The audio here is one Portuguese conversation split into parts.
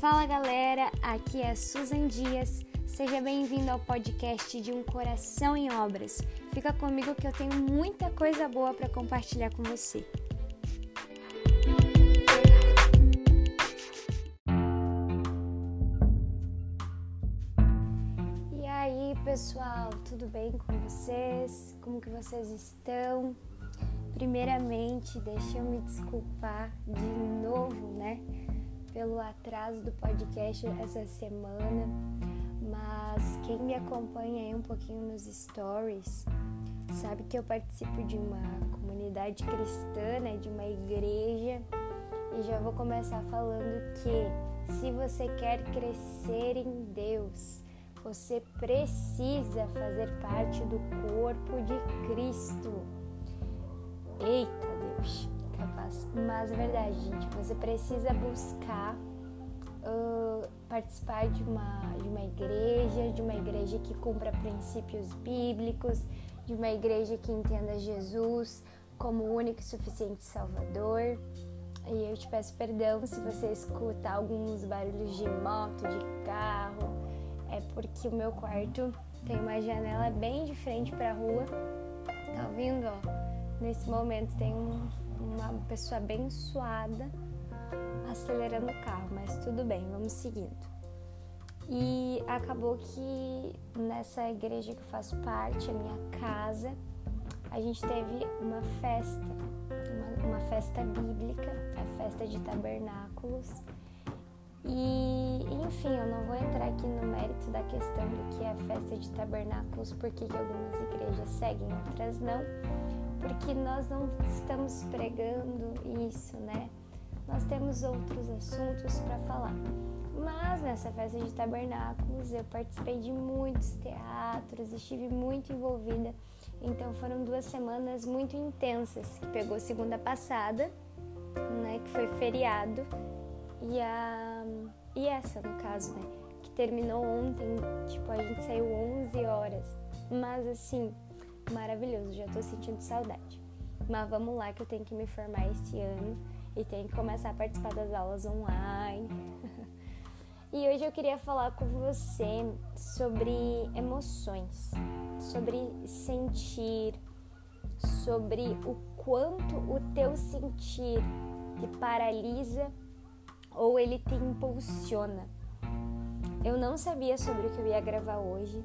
Fala galera, aqui é Susan Dias. Seja bem-vindo ao podcast de Um Coração em Obras. Fica comigo que eu tenho muita coisa boa para compartilhar com você. E aí, pessoal, tudo bem com vocês? Como que vocês estão? Primeiramente, deixa eu me desculpar de novo, né, pelo atraso do podcast essa semana, mas quem me acompanha aí um pouquinho nos stories sabe que eu participo de uma comunidade cristã, né, de uma igreja, e já vou começar falando que se você quer crescer em Deus, você precisa fazer parte do corpo de Cristo. Eita Deus, capaz. Mas é verdade, gente, você precisa buscar uh, participar de uma, de uma igreja, de uma igreja que cumpra princípios bíblicos, de uma igreja que entenda Jesus como único e suficiente Salvador. E eu te peço perdão se você escuta alguns barulhos de moto, de carro. É porque o meu quarto tem uma janela bem de frente para a rua. Tá ouvindo, ó? nesse momento tem um, uma pessoa abençoada acelerando o carro, mas tudo bem, vamos seguindo. E acabou que nessa igreja que eu faço parte, a minha casa, a gente teve uma festa, uma, uma festa bíblica, a festa de tabernáculos. E, enfim, eu não vou entrar aqui no mérito da questão do que é a festa de tabernáculos, porque algumas igrejas seguem, outras não porque nós não estamos pregando isso, né? Nós temos outros assuntos para falar. Mas nessa festa de tabernáculos eu participei de muitos teatros, estive muito envolvida. Então foram duas semanas muito intensas, que pegou segunda passada, né, que foi feriado, e a e essa no caso, né, que terminou ontem, tipo a gente saiu 11 horas. Mas assim, maravilhoso, já tô sentindo saudade. Mas vamos lá que eu tenho que me formar esse ano e tenho que começar a participar das aulas online. e hoje eu queria falar com você sobre emoções, sobre sentir, sobre o quanto o teu sentir te paralisa ou ele te impulsiona. Eu não sabia sobre o que eu ia gravar hoje,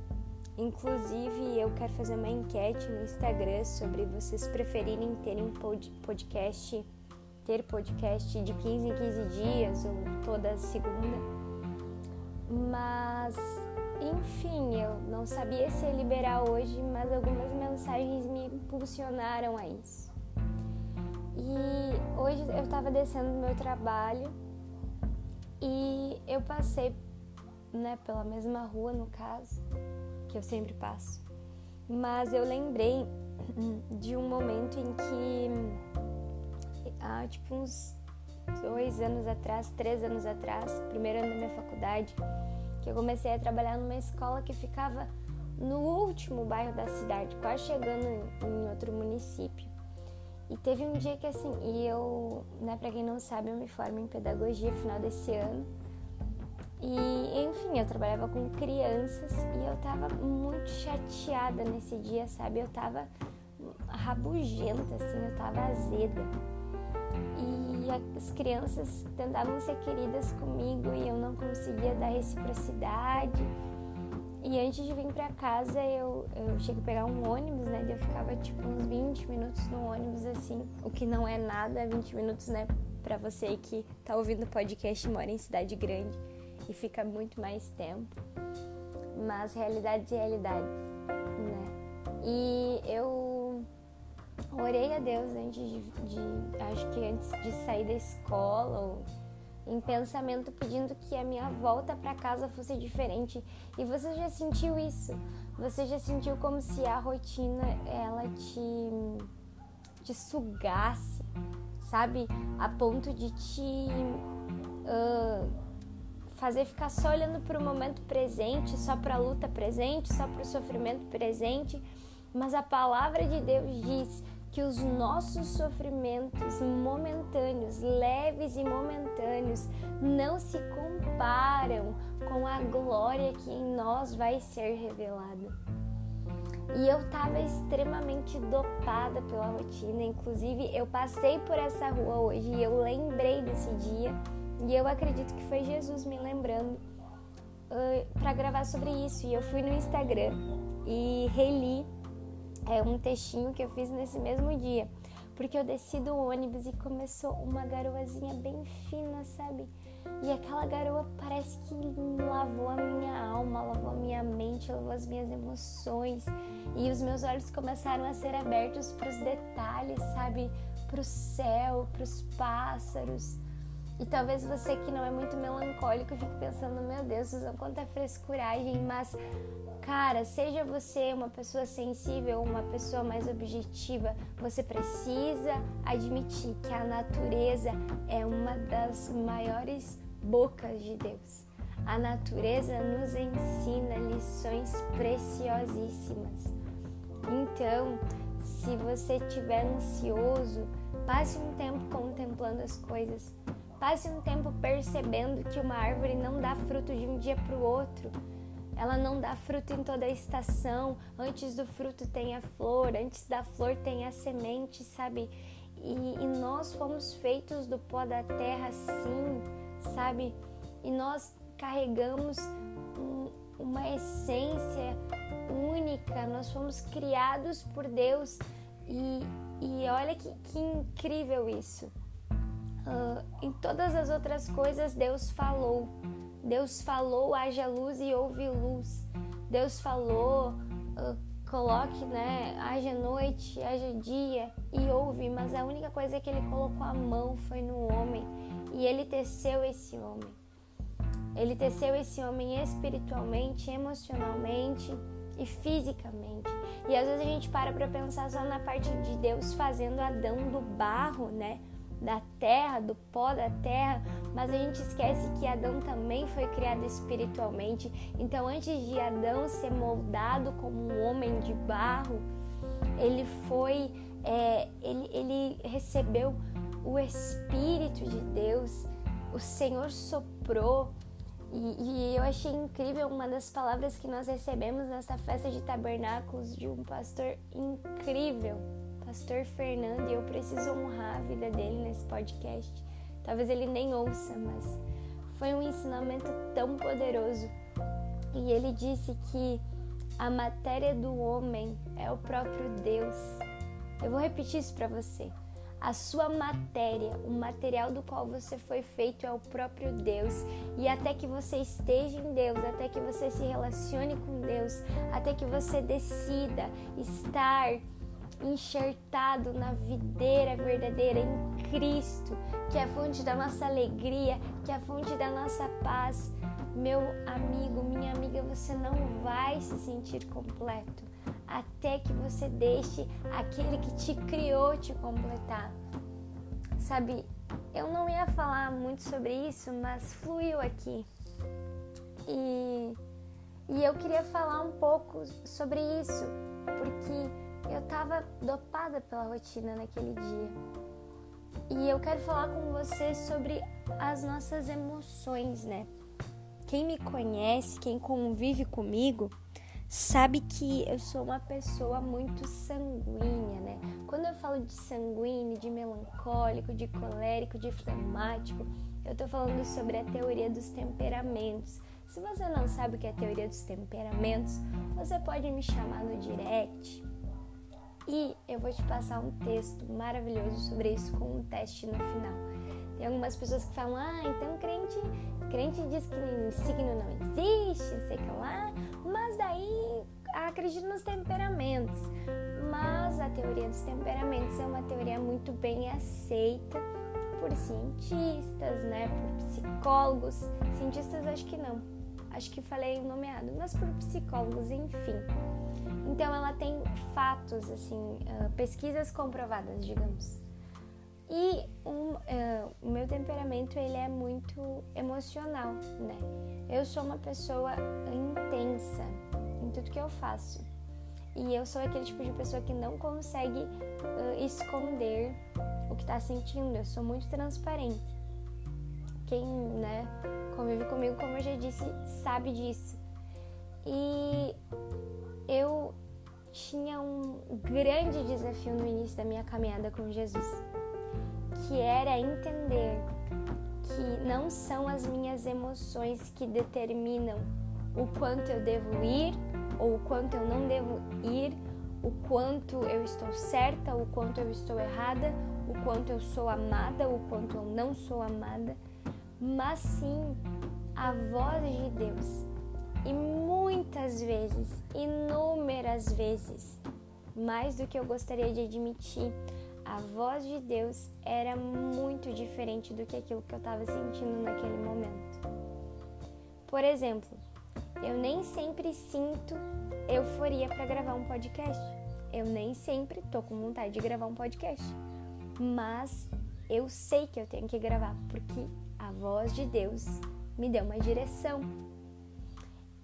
Inclusive, eu quero fazer uma enquete no Instagram sobre vocês preferirem terem podcast, ter podcast de 15 em 15 dias ou toda segunda. Mas, enfim, eu não sabia se liberar hoje, mas algumas mensagens me impulsionaram a isso. E hoje eu estava descendo do meu trabalho e eu passei né, pela mesma rua, no caso, que eu sempre passo. Mas eu lembrei de um momento em que, há tipo uns dois anos atrás, três anos atrás, primeiro ano da minha faculdade, que eu comecei a trabalhar numa escola que ficava no último bairro da cidade, quase chegando em outro município. E teve um dia que assim, e eu, né, para quem não sabe, eu me formo em pedagogia final desse ano. E enfim, eu trabalhava com crianças e eu tava muito chateada nesse dia, sabe? Eu tava rabugenta, assim, eu tava azeda. E as crianças tentavam ser queridas comigo e eu não conseguia dar reciprocidade. E antes de vir para casa, eu, eu cheguei a pegar um ônibus, né? Eu ficava tipo uns 20 minutos no ônibus, assim, o que não é nada, 20 minutos, né? Pra você que tá ouvindo podcast e mora em cidade grande e fica muito mais tempo. Mas realidades e realidades, né? E eu orei a Deus antes de, de, acho que antes de sair da escola ou em pensamento pedindo que a minha volta para casa fosse diferente. E você já sentiu isso? Você já sentiu como se a rotina ela te te sugasse, sabe? A ponto de te uh, fazer ficar só olhando para o momento presente, só para a luta presente, só para o sofrimento presente. Mas a palavra de Deus diz que os nossos sofrimentos momentâneos, leves e momentâneos, não se comparam com a glória que em nós vai ser revelada. E eu estava extremamente dopada pela rotina, inclusive eu passei por essa rua hoje e eu lembrei desse dia, e eu acredito que foi Jesus me lembrando uh, para gravar sobre isso. E eu fui no Instagram e reli é um textinho que eu fiz nesse mesmo dia. Porque eu desci do ônibus e começou uma garoazinha bem fina, sabe? E aquela garoa parece que lavou a minha alma, lavou a minha mente, lavou as minhas emoções. E os meus olhos começaram a ser abertos para os detalhes, sabe? Para o céu, para os pássaros. E talvez você que não é muito melancólico fique pensando, meu Deus, Suzana, quanta frescuragem, mas Cara, seja você uma pessoa sensível, uma pessoa mais objetiva, você precisa admitir que a natureza é uma das maiores bocas de Deus. A natureza nos ensina lições preciosíssimas. Então, se você estiver ansioso, passe um tempo contemplando as coisas. Passe um tempo percebendo que uma árvore não dá fruto de um dia para o outro ela não dá fruto em toda a estação. Antes do fruto tem a flor, antes da flor tem a semente, sabe? E, e nós fomos feitos do pó da terra, sim, sabe? E nós carregamos um, uma essência única. Nós fomos criados por Deus e, e olha que, que incrível isso. Uh, em todas as outras coisas Deus falou. Deus falou, haja luz e houve luz. Deus falou, uh, coloque, né, haja noite, haja dia e houve, mas a única coisa que ele colocou a mão foi no homem e ele teceu esse homem. Ele teceu esse homem espiritualmente, emocionalmente e fisicamente. E às vezes a gente para para pensar só na parte de Deus fazendo Adão do barro, né? Da terra, do pó da terra, mas a gente esquece que Adão também foi criado espiritualmente. Então, antes de Adão ser moldado como um homem de barro, ele foi, é, ele, ele recebeu o Espírito de Deus, o Senhor soprou. E, e eu achei incrível uma das palavras que nós recebemos nessa festa de tabernáculos de um pastor incrível pastor Fernando e eu preciso honrar a vida dele nesse podcast. Talvez ele nem ouça, mas foi um ensinamento tão poderoso. E ele disse que a matéria do homem é o próprio Deus. Eu vou repetir isso para você. A sua matéria, o material do qual você foi feito é o próprio Deus. E até que você esteja em Deus, até que você se relacione com Deus, até que você decida estar enxertado na videira verdadeira em Cristo, que é a fonte da nossa alegria, que é a fonte da nossa paz. Meu amigo, minha amiga, você não vai se sentir completo até que você deixe aquele que te criou te completar. Sabe, eu não ia falar muito sobre isso, mas fluiu aqui. E, e eu queria falar um pouco sobre isso, porque eu tava dopada pela rotina naquele dia. E eu quero falar com você sobre as nossas emoções, né? Quem me conhece, quem convive comigo, sabe que eu sou uma pessoa muito sanguínea, né? Quando eu falo de sanguíneo, de melancólico, de colérico, de flemático, eu tô falando sobre a teoria dos temperamentos. Se você não sabe o que é a teoria dos temperamentos, você pode me chamar no direct e eu vou te passar um texto maravilhoso sobre isso com um teste no final. Tem algumas pessoas que falam, ah, então crente, crente diz que signo não existe, sei que lá, mas daí acredito nos temperamentos. Mas a teoria dos temperamentos é uma teoria muito bem aceita por cientistas, né, por psicólogos. Cientistas acho que não, acho que falei nomeado, mas por psicólogos, enfim. Então ela tem fatos, assim, uh, pesquisas comprovadas, digamos. E um, uh, o meu temperamento ele é muito emocional, né? Eu sou uma pessoa intensa em tudo que eu faço. E eu sou aquele tipo de pessoa que não consegue uh, esconder o que está sentindo. Eu sou muito transparente. Quem, né, convive comigo, como eu já disse, sabe disso. E eu tinha um grande desafio no início da minha caminhada com Jesus, que era entender que não são as minhas emoções que determinam o quanto eu devo ir ou o quanto eu não devo ir, o quanto eu estou certa, o quanto eu estou errada, o quanto eu sou amada, o quanto eu não sou amada, mas sim a voz de Deus. E muitas vezes, inúmeras vezes, mais do que eu gostaria de admitir, a voz de Deus era muito diferente do que aquilo que eu estava sentindo naquele momento. Por exemplo, eu nem sempre sinto euforia para gravar um podcast. Eu nem sempre tô com vontade de gravar um podcast. Mas eu sei que eu tenho que gravar porque a voz de Deus me deu uma direção.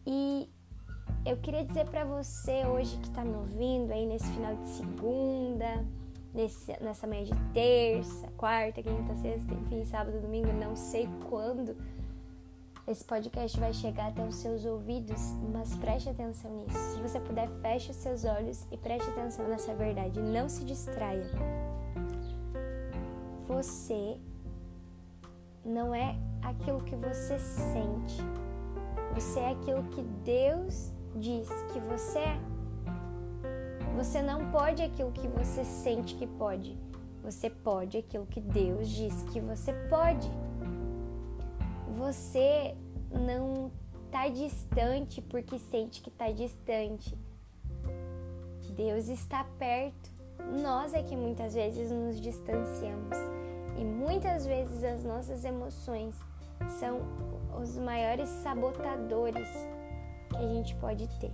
E eu queria dizer para você hoje que está me ouvindo aí nesse final de segunda, nesse, nessa manhã de terça, quarta, quinta, sexta, enfim, sábado, domingo, não sei quando esse podcast vai chegar até os seus ouvidos, mas preste atenção nisso. Se você puder, feche os seus olhos e preste atenção nessa verdade. Não se distraia. Você não é aquilo que você sente. Você é aquilo que Deus diz que você é. Você não pode aquilo que você sente que pode. Você pode aquilo que Deus diz que você pode você não está distante porque sente que está distante. Deus está perto. Nós é que muitas vezes nos distanciamos e muitas vezes as nossas emoções são os maiores sabotadores que a gente pode ter.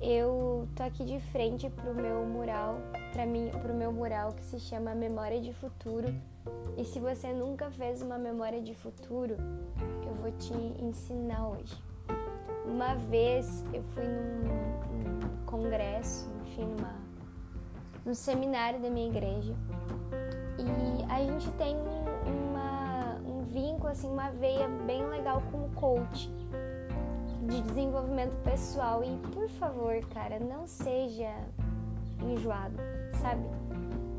Eu tô aqui de frente pro meu mural, para mim, pro meu mural que se chama Memória de Futuro e se você nunca fez uma memória de futuro, eu vou te ensinar hoje. Uma vez eu fui num, num congresso, enfim, numa, num seminário da minha igreja e a gente tem um vínculo, assim, uma veia bem legal com o coach de desenvolvimento pessoal. E por favor, cara, não seja enjoado, sabe?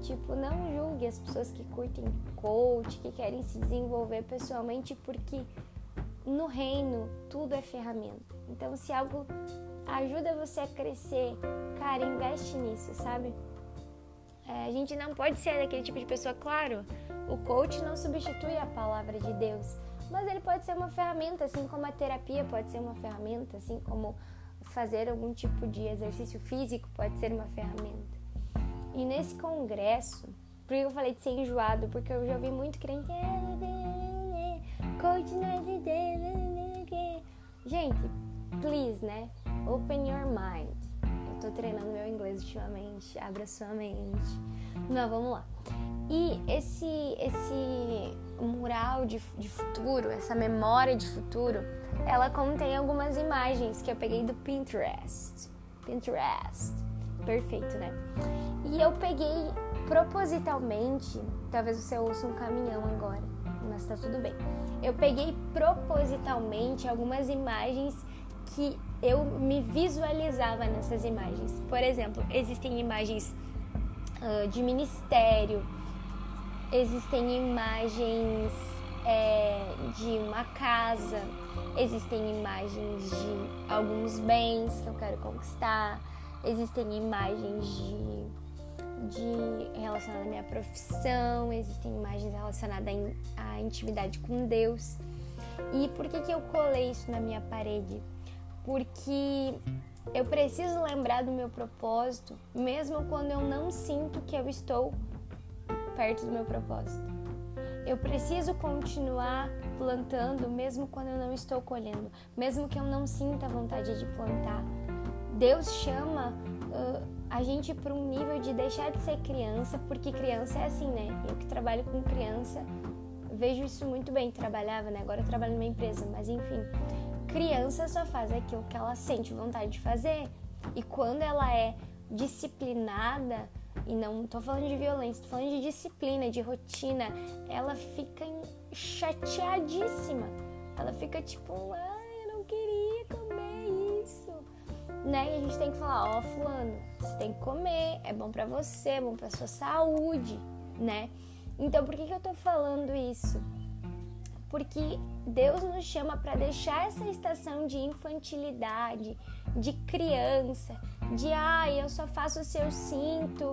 Tipo, não julgue as pessoas que curtem coach, que querem se desenvolver pessoalmente, porque no reino tudo é ferramenta. Então, se algo ajuda você a crescer, cara, investe nisso, sabe? É, a gente não pode ser daquele tipo de pessoa, claro, o coach não substitui a palavra de Deus, mas ele pode ser uma ferramenta, assim como a terapia pode ser uma ferramenta, assim como fazer algum tipo de exercício físico pode ser uma ferramenta. E nesse congresso, por que eu falei de ser enjoado? Porque eu já ouvi muito crente. Coach Gente, please, né? Open your mind. Tô treinando meu inglês ultimamente. Abra sua mente. Não, vamos lá. E esse, esse mural de, de futuro, essa memória de futuro, ela contém algumas imagens que eu peguei do Pinterest. Pinterest. Perfeito, né? E eu peguei propositalmente, talvez você ouça um caminhão agora, mas tá tudo bem. Eu peguei propositalmente algumas imagens que eu me visualizava nessas imagens. Por exemplo, existem imagens uh, de ministério, existem imagens é, de uma casa, existem imagens de alguns bens que eu quero conquistar, existem imagens de, de relacionadas à minha profissão, existem imagens relacionadas à intimidade com Deus. E por que, que eu colei isso na minha parede? Porque eu preciso lembrar do meu propósito, mesmo quando eu não sinto que eu estou perto do meu propósito. Eu preciso continuar plantando, mesmo quando eu não estou colhendo, mesmo que eu não sinta vontade de plantar Deus chama uh, a gente para um nível de deixar de ser criança, porque criança é assim, né? Eu que trabalho com criança, vejo isso muito bem. Trabalhava, né? Agora eu trabalho numa empresa, mas enfim. Criança só faz aquilo que ela sente vontade de fazer. E quando ela é disciplinada, e não tô falando de violência, tô falando de disciplina, de rotina, ela fica chateadíssima. Ela fica tipo, ah, eu não queria comer isso. Né? E a gente tem que falar, ó, oh, fulano, você tem que comer, é bom para você, é bom para sua saúde, né? Então, por que, que eu tô falando isso? Porque Deus nos chama para deixar essa estação de infantilidade, de criança, de ah, eu só faço se eu sinto,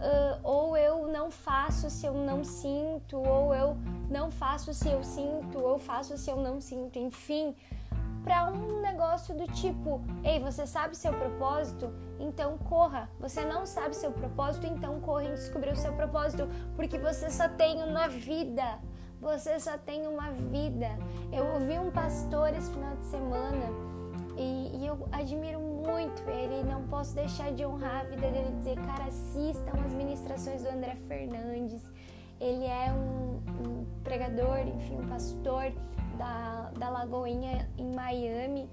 uh, ou eu não faço se eu não sinto, ou eu não faço se eu sinto, ou faço se eu não sinto, enfim, para um negócio do tipo: ei, você sabe seu propósito? Então corra. Você não sabe seu propósito? Então corra em descobrir o seu propósito, porque você só tem uma vida. Você só tem uma vida. Eu ouvi um pastor esse final de semana e, e, eu admiro muito ele, não posso deixar de honrar a vida dele dizer, cara, assistam as ministrações do André Fernandes. Ele é um, um pregador, enfim, um pastor da, da Lagoinha em Miami.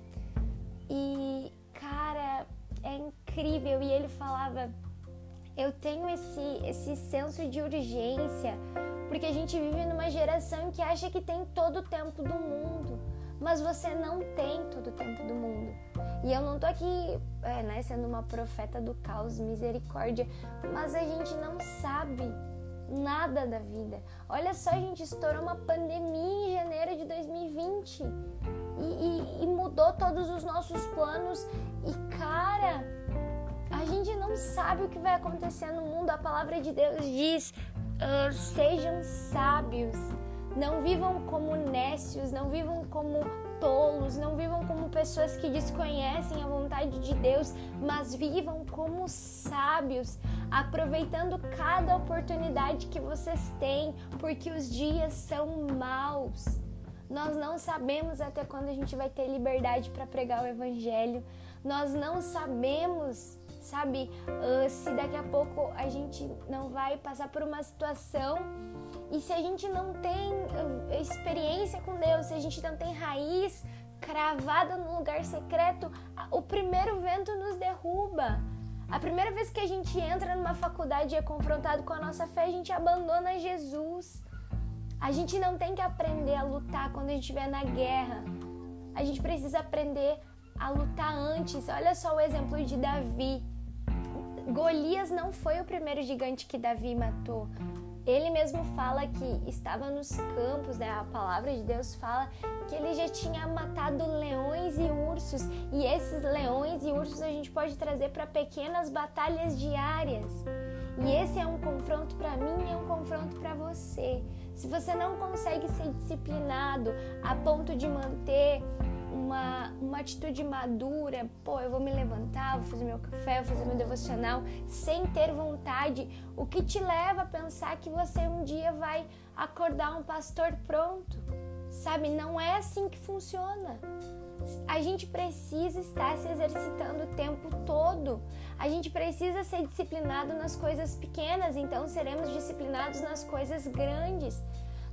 E, cara, é incrível. E ele falava, eu tenho esse, esse senso de urgência, porque a gente vive numa geração que acha que tem todo o tempo do mundo mas você não tem todo o tempo do mundo. E eu não tô aqui é, né, sendo uma profeta do caos, misericórdia, mas a gente não sabe nada da vida. Olha só, a gente estourou uma pandemia em janeiro de 2020 e, e, e mudou todos os nossos planos. E cara, a gente não sabe o que vai acontecer no mundo. A palavra de Deus diz: uh, sejam sábios não vivam como nécios, não vivam como tolos, não vivam como pessoas que desconhecem a vontade de Deus, mas vivam como sábios, aproveitando cada oportunidade que vocês têm, porque os dias são maus. Nós não sabemos até quando a gente vai ter liberdade para pregar o Evangelho. Nós não sabemos, sabe, uh, se daqui a pouco a gente não vai passar por uma situação e se a gente não tem uh, experiência com Deus, se a gente não tem raiz cravada no lugar secreto, o primeiro vento nos derruba. A primeira vez que a gente entra numa faculdade e é confrontado com a nossa fé, a gente abandona Jesus. A gente não tem que aprender a lutar quando a gente estiver na guerra. A gente precisa aprender a lutar antes. Olha só o exemplo de Davi. Golias não foi o primeiro gigante que Davi matou. Ele mesmo fala que estava nos campos, né? A palavra de Deus fala que ele já tinha matado leões e ursos, e esses leões e ursos a gente pode trazer para pequenas batalhas diárias. E esse é um confronto para mim e é um confronto para você. Se você não consegue ser disciplinado a ponto de manter uma, uma atitude madura, pô, eu vou me levantar, vou fazer meu café, vou fazer meu devocional, sem ter vontade, o que te leva a pensar que você um dia vai acordar um pastor pronto? Sabe, não é assim que funciona. A gente precisa estar se exercitando o tempo todo. A gente precisa ser disciplinado nas coisas pequenas, então seremos disciplinados nas coisas grandes.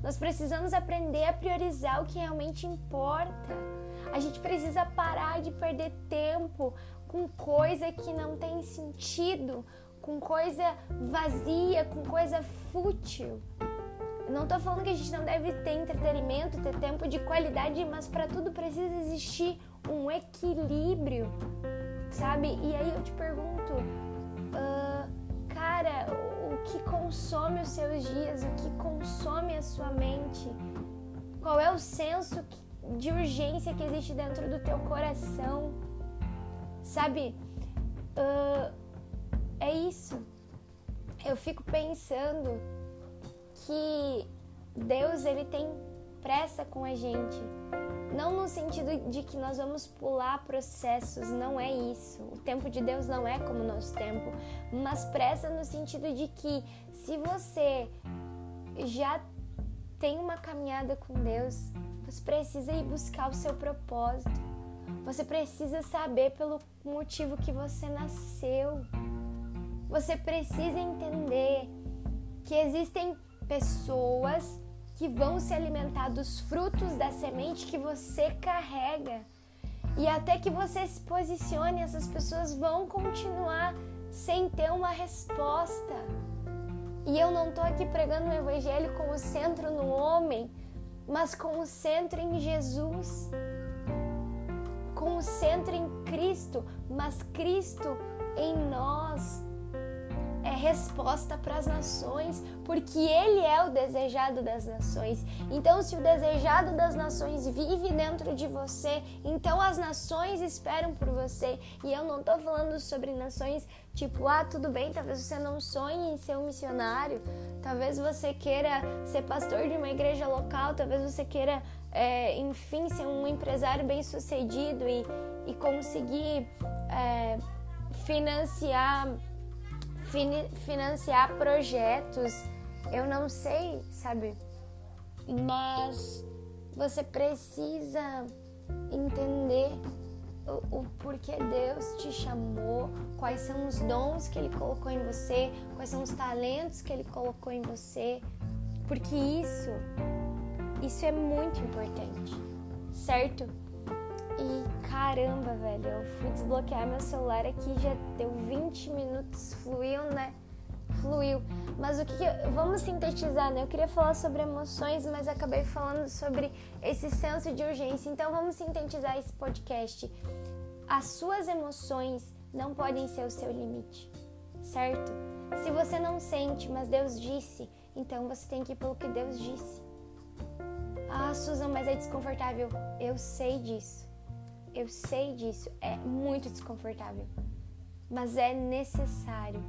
Nós precisamos aprender a priorizar o que realmente importa. A gente precisa parar de perder tempo com coisa que não tem sentido, com coisa vazia, com coisa fútil. Não tô falando que a gente não deve ter entretenimento, ter tempo de qualidade, mas para tudo precisa existir um equilíbrio, sabe? E aí eu te pergunto, uh, cara, o que consome os seus dias, o que consome a sua mente? Qual é o senso que de urgência que existe dentro do teu coração. Sabe? Uh, é isso. Eu fico pensando que Deus ele tem pressa com a gente. Não no sentido de que nós vamos pular processos, não é isso. O tempo de Deus não é como o nosso tempo, mas pressa no sentido de que se você já tem uma caminhada com Deus, você precisa ir buscar o seu propósito. Você precisa saber pelo motivo que você nasceu. Você precisa entender que existem pessoas que vão se alimentar dos frutos da semente que você carrega. E até que você se posicione, essas pessoas vão continuar sem ter uma resposta. E eu não tô aqui pregando o evangelho com o centro no homem, mas centro em Jesus. Centro em Cristo, mas Cristo em nós é resposta para as nações, porque Ele é o desejado das nações. Então, se o desejado das nações vive dentro de você, então as nações esperam por você. E eu não estou falando sobre nações tipo, ah, tudo bem, talvez você não sonhe em ser um missionário, talvez você queira ser pastor de uma igreja local, talvez você queira, é, enfim, ser um empresário bem sucedido e, e conseguir é, financiar financiar projetos, eu não sei, sabe? Mas você precisa entender o, o, porquê Deus te chamou, quais são os dons que Ele colocou em você, quais são os talentos que Ele colocou em você, porque isso, isso é muito importante, certo? E caramba, velho, eu fui desbloquear meu celular aqui, já deu 20 minutos, fluiu, né? Fluiu. Mas o que, eu, vamos sintetizar, né? Eu queria falar sobre emoções, mas acabei falando sobre esse senso de urgência. Então vamos sintetizar esse podcast. As suas emoções não podem ser o seu limite, certo? Se você não sente, mas Deus disse, então você tem que ir pelo que Deus disse. Ah, Susan, mas é desconfortável. Eu sei disso. Eu sei disso, é muito desconfortável, mas é necessário,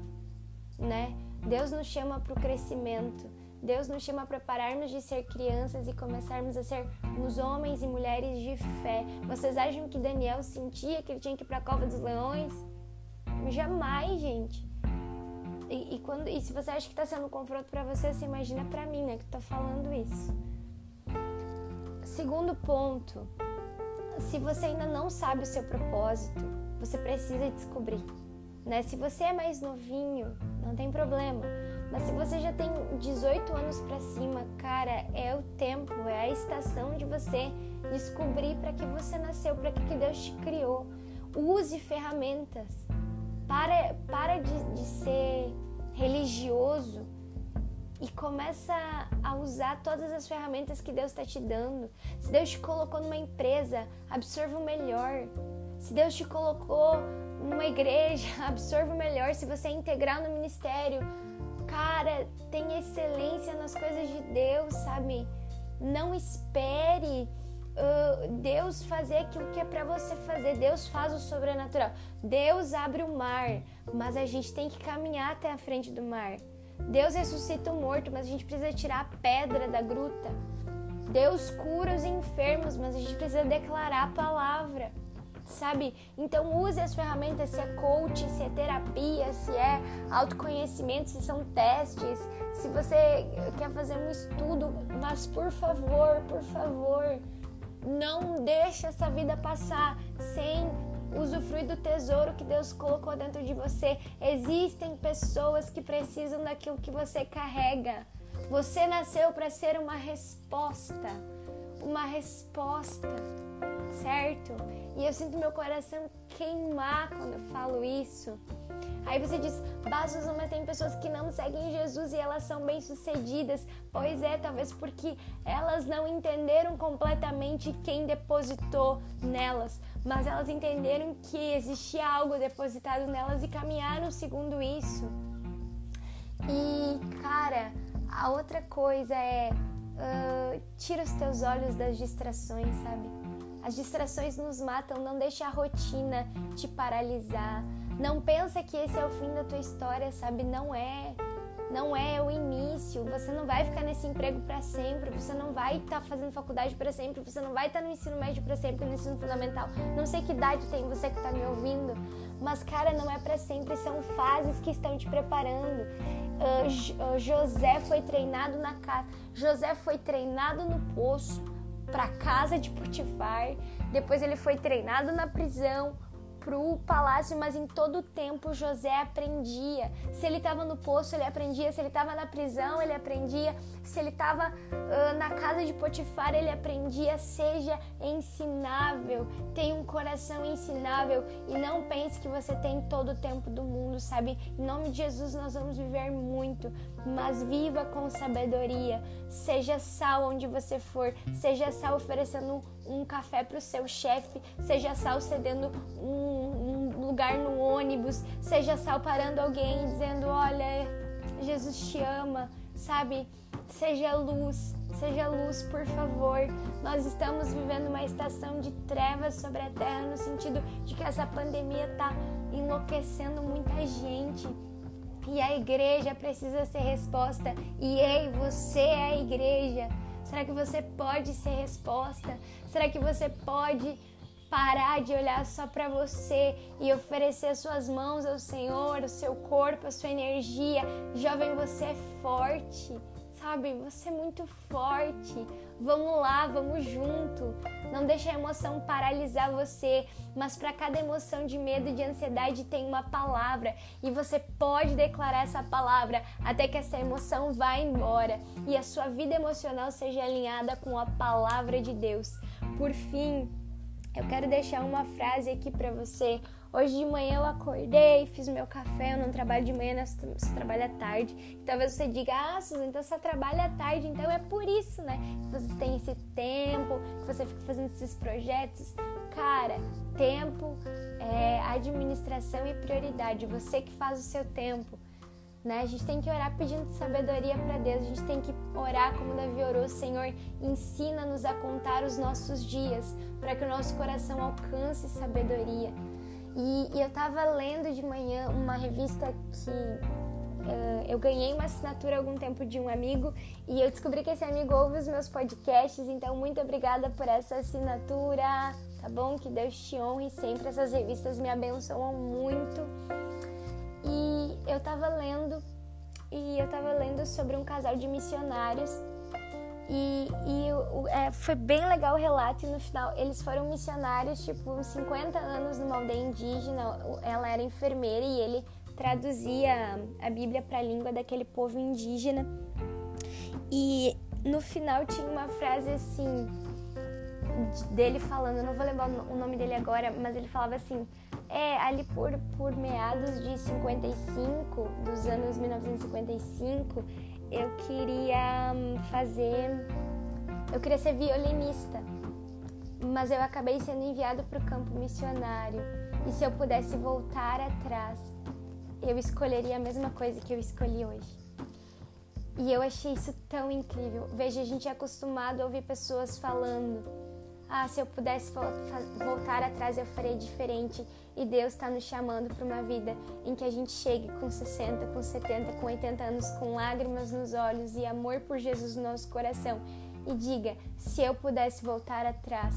né? Deus nos chama para o crescimento. Deus nos chama para pararmos de ser crianças e começarmos a ser uns homens e mulheres de fé. Vocês acham que Daniel sentia que ele tinha que ir para a cova dos leões? Jamais, gente. E, e, quando, e se você acha que está sendo um confronto para você, você imagina para mim, né, que estou falando isso. Segundo ponto, se você ainda não sabe o seu propósito, você precisa descobrir. Né? Se você é mais novinho, não tem problema. Mas se você já tem 18 anos para cima, cara, é o tempo, é a estação de você descobrir para que você nasceu, para que, Deus te criou. Use ferramentas. Para, para de, de ser religioso e começa a usar todas as ferramentas que Deus está te dando. Se Deus te colocou numa empresa, absorva o melhor. Se Deus te colocou numa igreja, absorva o melhor. Se você é integral no ministério, cara, tenha excelência nas coisas de Deus, sabe? Não espere uh, Deus fazer aquilo que é para você fazer. Deus faz o sobrenatural. Deus abre o mar, mas a gente tem que caminhar até a frente do mar. Deus ressuscita o morto, mas a gente precisa tirar a pedra da gruta. Deus cura os enfermos, mas a gente precisa declarar a palavra. Sabe? Então use as ferramentas, se é coach, se é terapia, se é autoconhecimento, se são testes, se você quer fazer um estudo, mas por favor, por favor, não deixe essa vida passar sem usufruir do tesouro que Deus colocou dentro de você. Existem pessoas que precisam daquilo que você carrega. Você nasceu para ser uma resposta, uma resposta, certo? E eu sinto meu coração queimar quando eu falo isso. Aí você diz, Basos, mas tem pessoas que não seguem Jesus e elas são bem-sucedidas. Pois é, talvez porque elas não entenderam completamente quem depositou nelas, mas elas entenderam que existia algo depositado nelas e caminharam segundo isso. E, cara, a outra coisa é uh, tira os teus olhos das distrações, sabe? As distrações nos matam, não deixa a rotina te paralisar. Não pensa que esse é o fim da tua história, sabe? Não é. Não é o início. Você não vai ficar nesse emprego para sempre. Você não vai estar tá fazendo faculdade para sempre. Você não vai estar tá no ensino médio para sempre, no ensino fundamental. Não sei que idade tem você que está me ouvindo, mas cara, não é para sempre. São fases que estão te preparando. Uh, José foi treinado na casa. José foi treinado no poço para casa de Potifar. Depois ele foi treinado na prisão pro palácio, mas em todo o tempo José aprendia. Se ele estava no poço, ele aprendia. Se ele estava na prisão, ele aprendia. Se ele estava uh, na casa de Potifar, ele aprendia. Seja ensinável, tenha um coração ensinável e não pense que você tem todo o tempo do mundo, sabe? Em nome de Jesus, nós vamos viver muito, mas viva com sabedoria. Seja sal onde você for, seja sal oferecendo um café para o seu chefe, seja sal cedendo um, um, lugar no ônibus, seja sal parando alguém e dizendo: Olha, Jesus te ama, sabe? Seja luz, seja luz, por favor. Nós estamos vivendo uma estação de trevas sobre a terra, no sentido de que essa pandemia está enlouquecendo muita gente. E a igreja precisa ser resposta. E ei, você é a igreja. Será que você pode ser resposta? Será que você pode parar de olhar só para você e oferecer suas mãos ao Senhor, o seu corpo, a sua energia? Jovem, você é forte sabe? Você é muito forte. Vamos lá, vamos junto. Não deixe a emoção paralisar você, mas para cada emoção de medo e de ansiedade tem uma palavra e você pode declarar essa palavra até que essa emoção vá embora e a sua vida emocional seja alinhada com a palavra de Deus. Por fim, eu quero deixar uma frase aqui para você Hoje de manhã eu acordei, fiz meu café, eu não trabalho de manhã, né? Você trabalha à tarde. E talvez você diga, ah, Susan, então você trabalha tarde, então é por isso, né? Que você tem esse tempo, que você fica fazendo esses projetos. Cara, tempo é administração e prioridade. Você que faz o seu tempo. Né? A gente tem que orar pedindo sabedoria para Deus, a gente tem que orar como Davi orou, Senhor, ensina-nos a contar os nossos dias, para que o nosso coração alcance sabedoria. E, e eu estava lendo de manhã uma revista que uh, eu ganhei uma assinatura há algum tempo de um amigo e eu descobri que esse amigo ouve os meus podcasts, então muito obrigada por essa assinatura, tá bom? Que Deus te honre sempre, essas revistas me abençoam muito. E eu estava lendo e eu estava lendo sobre um casal de missionários e, e é, foi bem legal o relato e no final eles foram missionários, tipo, uns 50 anos numa aldeia indígena. Ela era enfermeira e ele traduzia a Bíblia para a língua daquele povo indígena. E no final tinha uma frase assim dele falando, eu não vou lembrar o nome dele agora, mas ele falava assim: é, ali por, por meados de 55, dos anos 1955, eu queria hum, fazer. Eu queria ser violinista, mas eu acabei sendo enviado para o campo missionário. E se eu pudesse voltar atrás, eu escolheria a mesma coisa que eu escolhi hoje. E eu achei isso tão incrível. Veja, a gente é acostumado a ouvir pessoas falando ah, se eu pudesse voltar atrás eu faria diferente. E Deus está nos chamando para uma vida em que a gente chegue com 60, com 70, com 80 anos, com lágrimas nos olhos e amor por Jesus no nosso coração. E diga: se eu pudesse voltar atrás,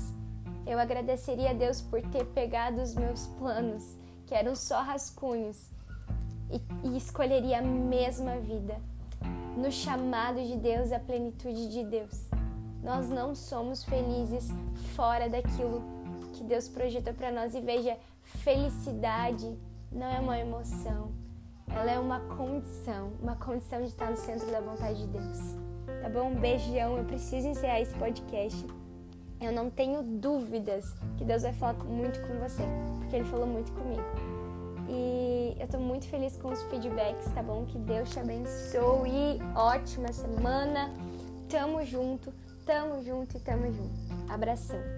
eu agradeceria a Deus por ter pegado os meus planos, que eram só rascunhos, e, e escolheria a mesma vida, no chamado de Deus, a plenitude de Deus. Nós não somos felizes fora daquilo que Deus projeta para nós. E veja, felicidade não é uma emoção, ela é uma condição, uma condição de estar no centro da vontade de Deus. Tá bom? Um beijão. Eu preciso encerrar esse podcast. Eu não tenho dúvidas que Deus vai falar muito com você, porque Ele falou muito comigo. E eu tô muito feliz com os feedbacks, tá bom? Que Deus te abençoe. Ótima semana. Tamo junto. Tamo junto e tamo junto. Abração.